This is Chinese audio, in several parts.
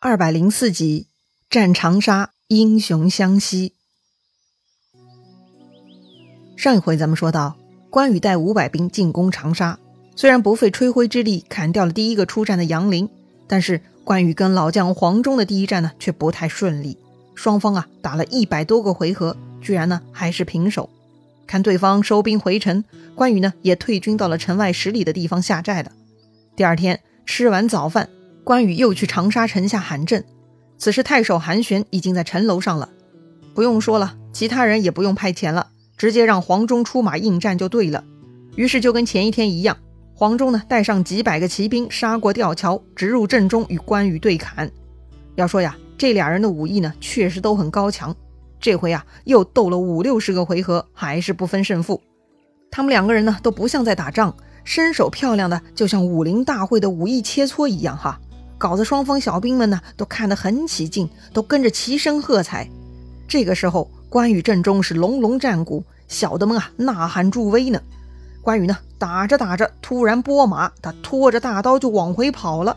二百零四集，战长沙，英雄相惜。上一回咱们说到，关羽带五百兵进攻长沙，虽然不费吹灰之力砍掉了第一个出战的杨凌，但是关羽跟老将黄忠的第一战呢，却不太顺利。双方啊打了一百多个回合，居然呢还是平手。看对方收兵回城，关羽呢也退军到了城外十里的地方下寨了。第二天吃完早饭。关羽又去长沙城下喊阵，此时太守韩玄已经在城楼上了。不用说了，其他人也不用派遣了，直接让黄忠出马应战就对了。于是就跟前一天一样，黄忠呢带上几百个骑兵杀过吊桥，直入阵中与关羽对砍。要说呀，这俩人的武艺呢确实都很高强。这回啊又斗了五六十个回合，还是不分胜负。他们两个人呢都不像在打仗，身手漂亮的就像武林大会的武艺切磋一样哈。搞得双方小兵们呢都看得很起劲，都跟着齐声喝彩。这个时候，关羽阵中是隆隆战鼓，小的们啊呐喊助威呢。关羽呢打着打着，突然拨马，他拖着大刀就往回跑了。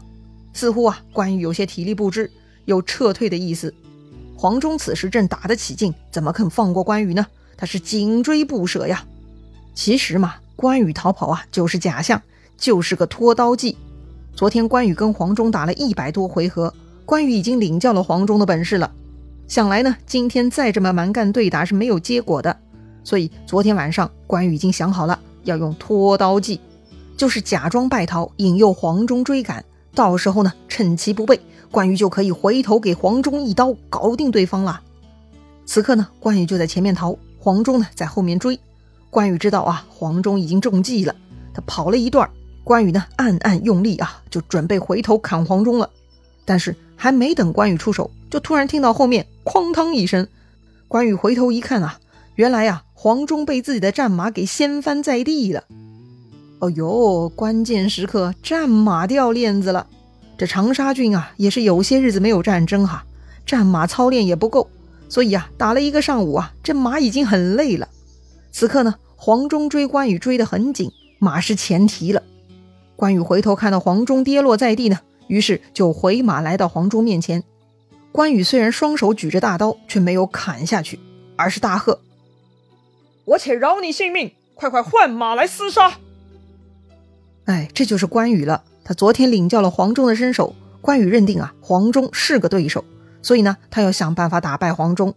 似乎啊，关羽有些体力不支，有撤退的意思。黄忠此时正打得起劲，怎么肯放过关羽呢？他是紧追不舍呀。其实嘛，关羽逃跑啊就是假象，就是个拖刀计。昨天关羽跟黄忠打了一百多回合，关羽已经领教了黄忠的本事了。想来呢，今天再这么蛮干对打是没有结果的。所以昨天晚上关羽已经想好了，要用拖刀计，就是假装败逃，引诱黄忠追赶。到时候呢，趁其不备，关羽就可以回头给黄忠一刀，搞定对方了。此刻呢，关羽就在前面逃，黄忠呢在后面追。关羽知道啊，黄忠已经中计了，他跑了一段。关羽呢，暗暗用力啊，就准备回头砍黄忠了。但是还没等关羽出手，就突然听到后面“哐当”一声。关羽回头一看啊，原来呀，黄忠被自己的战马给掀翻在地了。哦呦，关键时刻战马掉链子了。这长沙郡啊，也是有些日子没有战争哈，战马操练也不够，所以啊，打了一个上午啊，这马已经很累了。此刻呢，黄忠追关羽追得很紧，马失前蹄了。关羽回头看到黄忠跌落在地呢，于是就回马来到黄忠面前。关羽虽然双手举着大刀，却没有砍下去，而是大喝：“我且饶你性命，快快换马来厮杀！”哎，这就是关羽了。他昨天领教了黄忠的身手，关羽认定啊，黄忠是个对手，所以呢，他要想办法打败黄忠。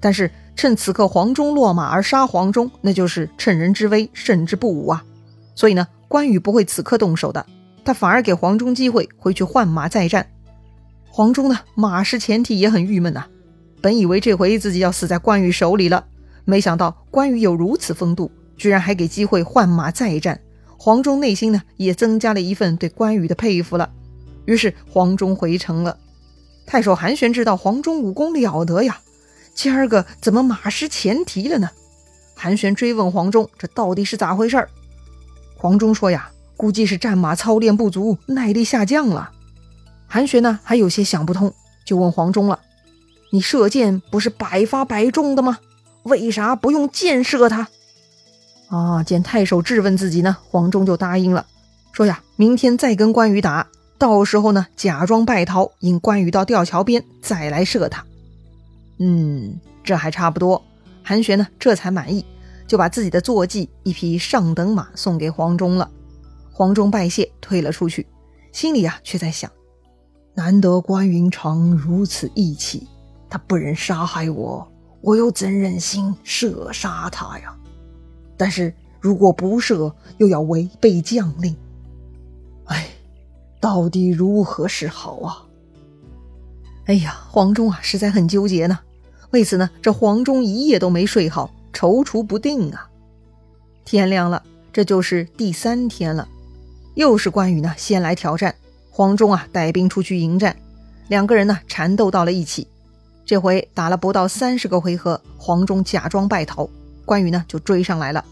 但是趁此刻黄忠落马而杀黄忠，那就是趁人之危，胜之不武啊。所以呢。关羽不会此刻动手的，他反而给黄忠机会回去换马再战。黄忠呢，马失前蹄也很郁闷呐。本以为这回自己要死在关羽手里了，没想到关羽有如此风度，居然还给机会换马再战。黄忠内心呢，也增加了一份对关羽的佩服了。于是黄忠回城了。太守韩玄知道黄忠武功了得呀，今儿个怎么马失前蹄了呢？韩玄追问黄忠，这到底是咋回事儿？黄忠说：“呀，估计是战马操练不足，耐力下降了。”韩玄呢，还有些想不通，就问黄忠了：“你射箭不是百发百中的吗？为啥不用箭射他？”啊，见太守质问自己呢，黄忠就答应了，说：“呀，明天再跟关羽打，到时候呢，假装败逃，引关羽到吊桥边，再来射他。”嗯，这还差不多。韩玄呢，这才满意。就把自己的坐骑一匹上等马送给黄忠了。黄忠拜谢，退了出去，心里啊却在想：难得关云长如此义气，他不忍杀害我，我又怎忍心射杀他呀？但是如果不射，又要违背将令，哎，到底如何是好啊？哎呀，黄忠啊，实在很纠结呢。为此呢，这黄忠一夜都没睡好。踌躇不定啊！天亮了，这就是第三天了，又是关羽呢先来挑战，黄忠啊带兵出去迎战，两个人呢缠斗到了一起。这回打了不到三十个回合，黄忠假装败逃，关羽呢就追上来了。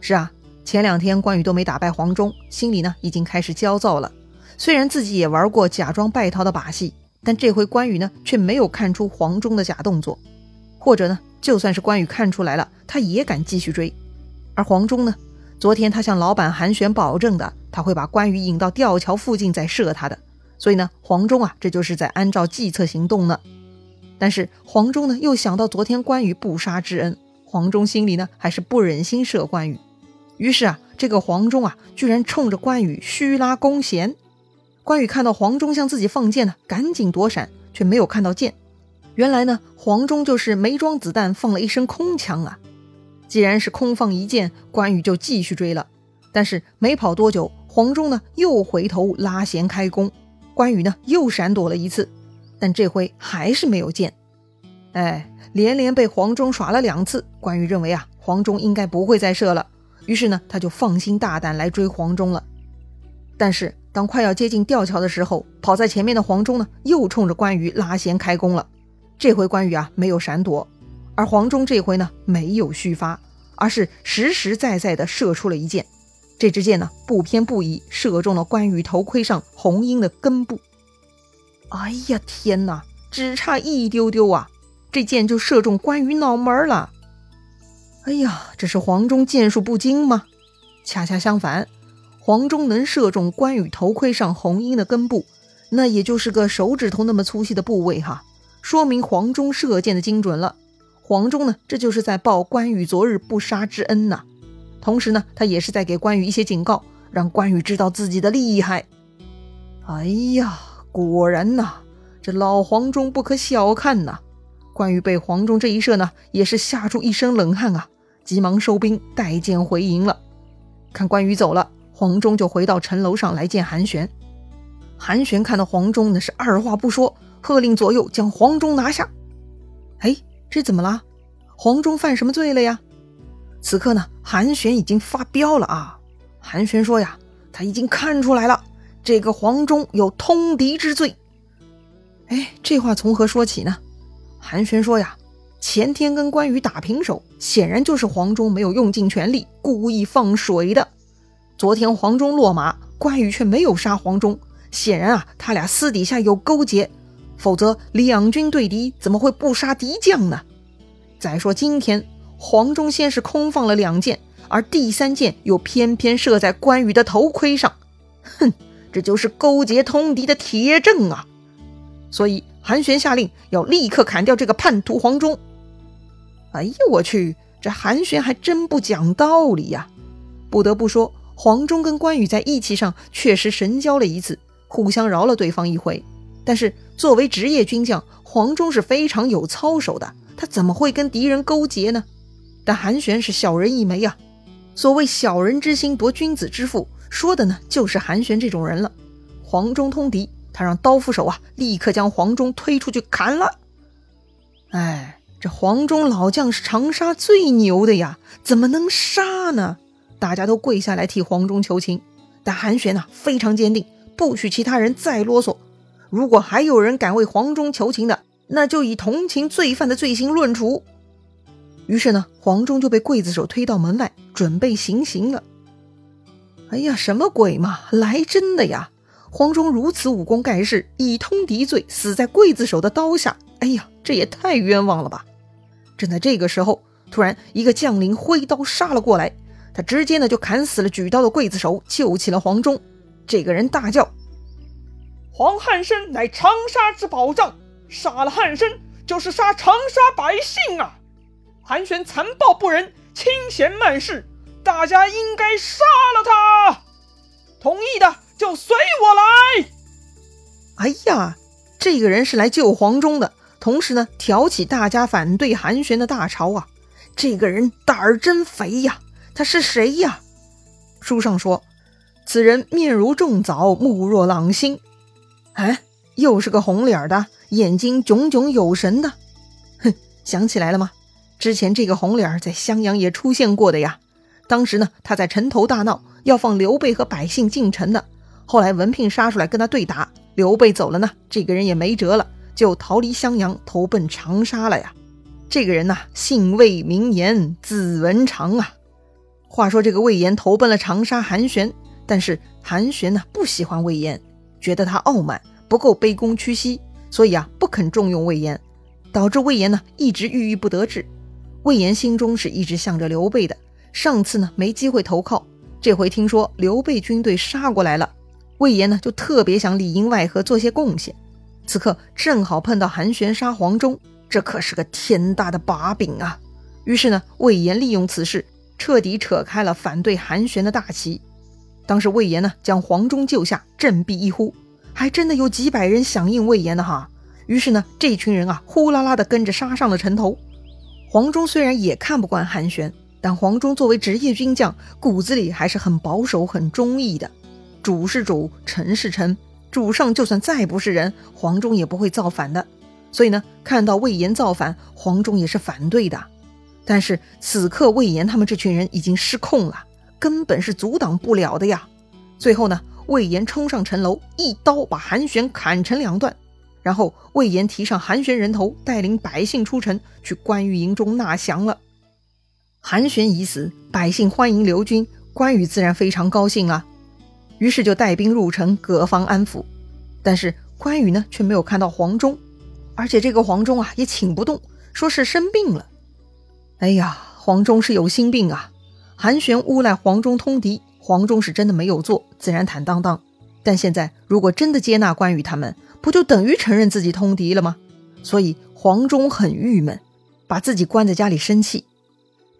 是啊，前两天关羽都没打败黄忠，心里呢已经开始焦躁了。虽然自己也玩过假装败逃的把戏，但这回关羽呢却没有看出黄忠的假动作，或者呢？就算是关羽看出来了，他也敢继续追。而黄忠呢？昨天他向老板韩玄保证的，他会把关羽引到吊桥附近再射他的。所以呢，黄忠啊，这就是在按照计策行动呢。但是黄忠呢，又想到昨天关羽不杀之恩，黄忠心里呢，还是不忍心射关羽。于是啊，这个黄忠啊，居然冲着关羽虚拉弓弦。关羽看到黄忠向自己放箭呢，赶紧躲闪，却没有看到箭。原来呢，黄忠就是没装子弹，放了一声空枪啊。既然是空放一箭，关羽就继续追了。但是没跑多久，黄忠呢又回头拉弦开弓，关羽呢又闪躲了一次，但这回还是没有箭。哎，连连被黄忠耍了两次，关羽认为啊，黄忠应该不会再射了，于是呢，他就放心大胆来追黄忠了。但是当快要接近吊桥的时候，跑在前面的黄忠呢又冲着关羽拉弦开弓了。这回关羽啊没有闪躲。而黄忠这回呢，没有虚发，而是实实在在的射出了一箭。这支箭呢，不偏不倚，射中了关羽头盔上红缨的根部。哎呀，天哪，只差一丢丢啊，这箭就射中关羽脑门了。哎呀，这是黄忠箭术不精吗？恰恰相反，黄忠能射中关羽头盔上红缨的根部，那也就是个手指头那么粗细的部位哈，说明黄忠射箭的精准了。黄忠呢，这就是在报关羽昨日不杀之恩呐。同时呢，他也是在给关羽一些警告，让关羽知道自己的厉害。哎呀，果然呐，这老黄忠不可小看呐。关羽被黄忠这一射呢，也是吓出一身冷汗啊，急忙收兵，带剑回营了。看关羽走了，黄忠就回到城楼上来见韩玄。韩玄看到黄忠，那是二话不说，喝令左右将黄忠拿下。哎。这怎么了？黄忠犯什么罪了呀？此刻呢，韩玄已经发飙了啊！韩玄说呀，他已经看出来了，这个黄忠有通敌之罪。哎，这话从何说起呢？韩玄说呀，前天跟关羽打平手，显然就是黄忠没有用尽全力，故意放水的。昨天黄忠落马，关羽却没有杀黄忠，显然啊，他俩私底下有勾结。否则，两军对敌，怎么会不杀敌将呢？再说今天，黄忠先是空放了两箭，而第三箭又偏偏射在关羽的头盔上，哼，这就是勾结通敌的铁证啊！所以韩玄下令要立刻砍掉这个叛徒黄忠。哎呦我去，这韩玄还真不讲道理呀！不得不说，黄忠跟关羽在义气上确实神交了一次，互相饶了对方一回。但是作为职业军将，黄忠是非常有操守的，他怎么会跟敌人勾结呢？但韩玄是小人一枚呀。所谓小人之心夺君子之腹，说的呢就是韩玄这种人了。黄忠通敌，他让刀斧手啊立刻将黄忠推出去砍了。哎，这黄忠老将是长沙最牛的呀，怎么能杀呢？大家都跪下来替黄忠求情，但韩玄呢非常坚定，不许其他人再啰嗦。如果还有人敢为黄忠求情的，那就以同情罪犯的罪行论处。于是呢，黄忠就被刽子手推到门外，准备行刑了。哎呀，什么鬼嘛！来真的呀！黄忠如此武功盖世，以通敌罪死在刽子手的刀下。哎呀，这也太冤枉了吧！正在这个时候，突然一个将领挥刀杀了过来，他直接呢就砍死了举刀的刽子手，救起了黄忠。这个人大叫。黄汉升乃长沙之保障，杀了汉升就是杀长沙百姓啊！韩玄残暴不仁，清闲慢事，大家应该杀了他。同意的就随我来。哎呀，这个人是来救黄忠的，同时呢挑起大家反对韩玄的大潮啊！这个人胆儿真肥呀！他是谁呀？书上说，此人面如重枣，目若朗星。哎，又是个红脸的，眼睛炯炯有神的，哼，想起来了吗？之前这个红脸在襄阳也出现过的呀。当时呢，他在城头大闹，要放刘备和百姓进城的。后来文聘杀出来跟他对打，刘备走了呢，这个人也没辙了，就逃离襄阳，投奔长沙了呀。这个人呐，姓魏名延，字文长啊。话说这个魏延投奔了长沙韩玄，但是韩玄呢不喜欢魏延。觉得他傲慢，不够卑躬屈膝，所以啊不肯重用魏延，导致魏延呢一直郁郁不得志。魏延心中是一直向着刘备的，上次呢没机会投靠，这回听说刘备军队杀过来了，魏延呢就特别想里应外合做些贡献。此刻正好碰到韩玄杀黄忠，这可是个天大的把柄啊！于是呢，魏延利用此事，彻底扯开了反对韩玄的大旗。当时魏延呢将黄忠救下，振臂一呼，还真的有几百人响应魏延的哈。于是呢，这群人啊呼啦啦的跟着杀上了城头。黄忠虽然也看不惯韩玄，但黄忠作为职业军将，骨子里还是很保守、很忠义的。主是主，臣是臣，主上就算再不是人，黄忠也不会造反的。所以呢，看到魏延造反，黄忠也是反对的。但是此刻魏延他们这群人已经失控了，根本是阻挡不了的呀。最后呢，魏延冲上城楼，一刀把韩玄砍成两段。然后魏延提上韩玄人头，带领百姓出城去关羽营中纳降了。韩玄已死，百姓欢迎刘军，关羽自然非常高兴啊。于是就带兵入城，各方安抚。但是关羽呢，却没有看到黄忠，而且这个黄忠啊，也请不动，说是生病了。哎呀，黄忠是有心病啊！韩玄诬赖黄忠通敌，黄忠是真的没有做，自然坦荡荡。但现在如果真的接纳关羽他们，不就等于承认自己通敌了吗？所以黄忠很郁闷，把自己关在家里生气。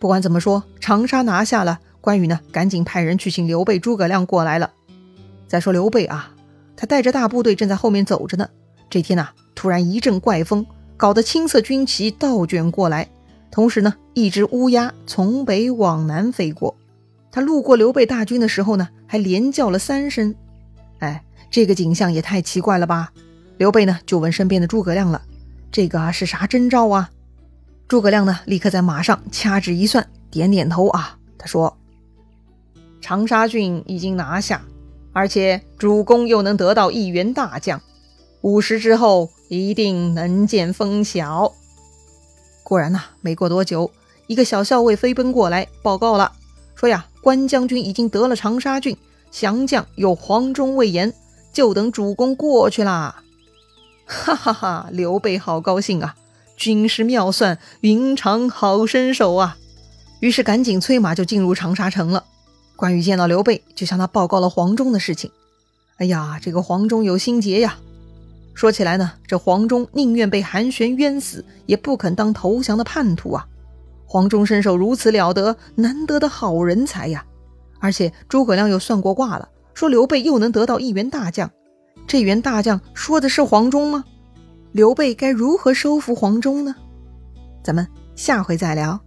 不管怎么说，长沙拿下了，关羽呢，赶紧派人去请刘备、诸葛亮过来了。再说刘备啊，他带着大部队正在后面走着呢。这天呐，突然一阵怪风，搞得青色军旗倒卷过来，同时呢，一只乌鸦从北往南飞过。他路过刘备大军的时候呢，还连叫了三声。哎，这个景象也太奇怪了吧！刘备呢，就问身边的诸葛亮了：“这个是啥征兆啊？”诸葛亮呢，立刻在马上掐指一算，点点头啊，他说：“长沙郡已经拿下，而且主公又能得到一员大将，五十之后一定能见分晓。”果然呐，没过多久，一个小校尉飞奔过来报告了，说呀：“关将军已经得了长沙郡，降将有黄忠、魏延，就等主公过去啦。”哈哈哈！刘备好高兴啊，军师妙算，云长好身手啊！于是赶紧催马就进入长沙城了。关羽见到刘备，就向他报告了黄忠的事情。哎呀，这个黄忠有心结呀！说起来呢，这黄忠宁愿被韩玄冤死，也不肯当投降的叛徒啊！黄忠身手如此了得，难得的好人才呀！而且诸葛亮又算过卦了，说刘备又能得到一员大将。这员大将说的是黄忠吗？刘备该如何收服黄忠呢？咱们下回再聊。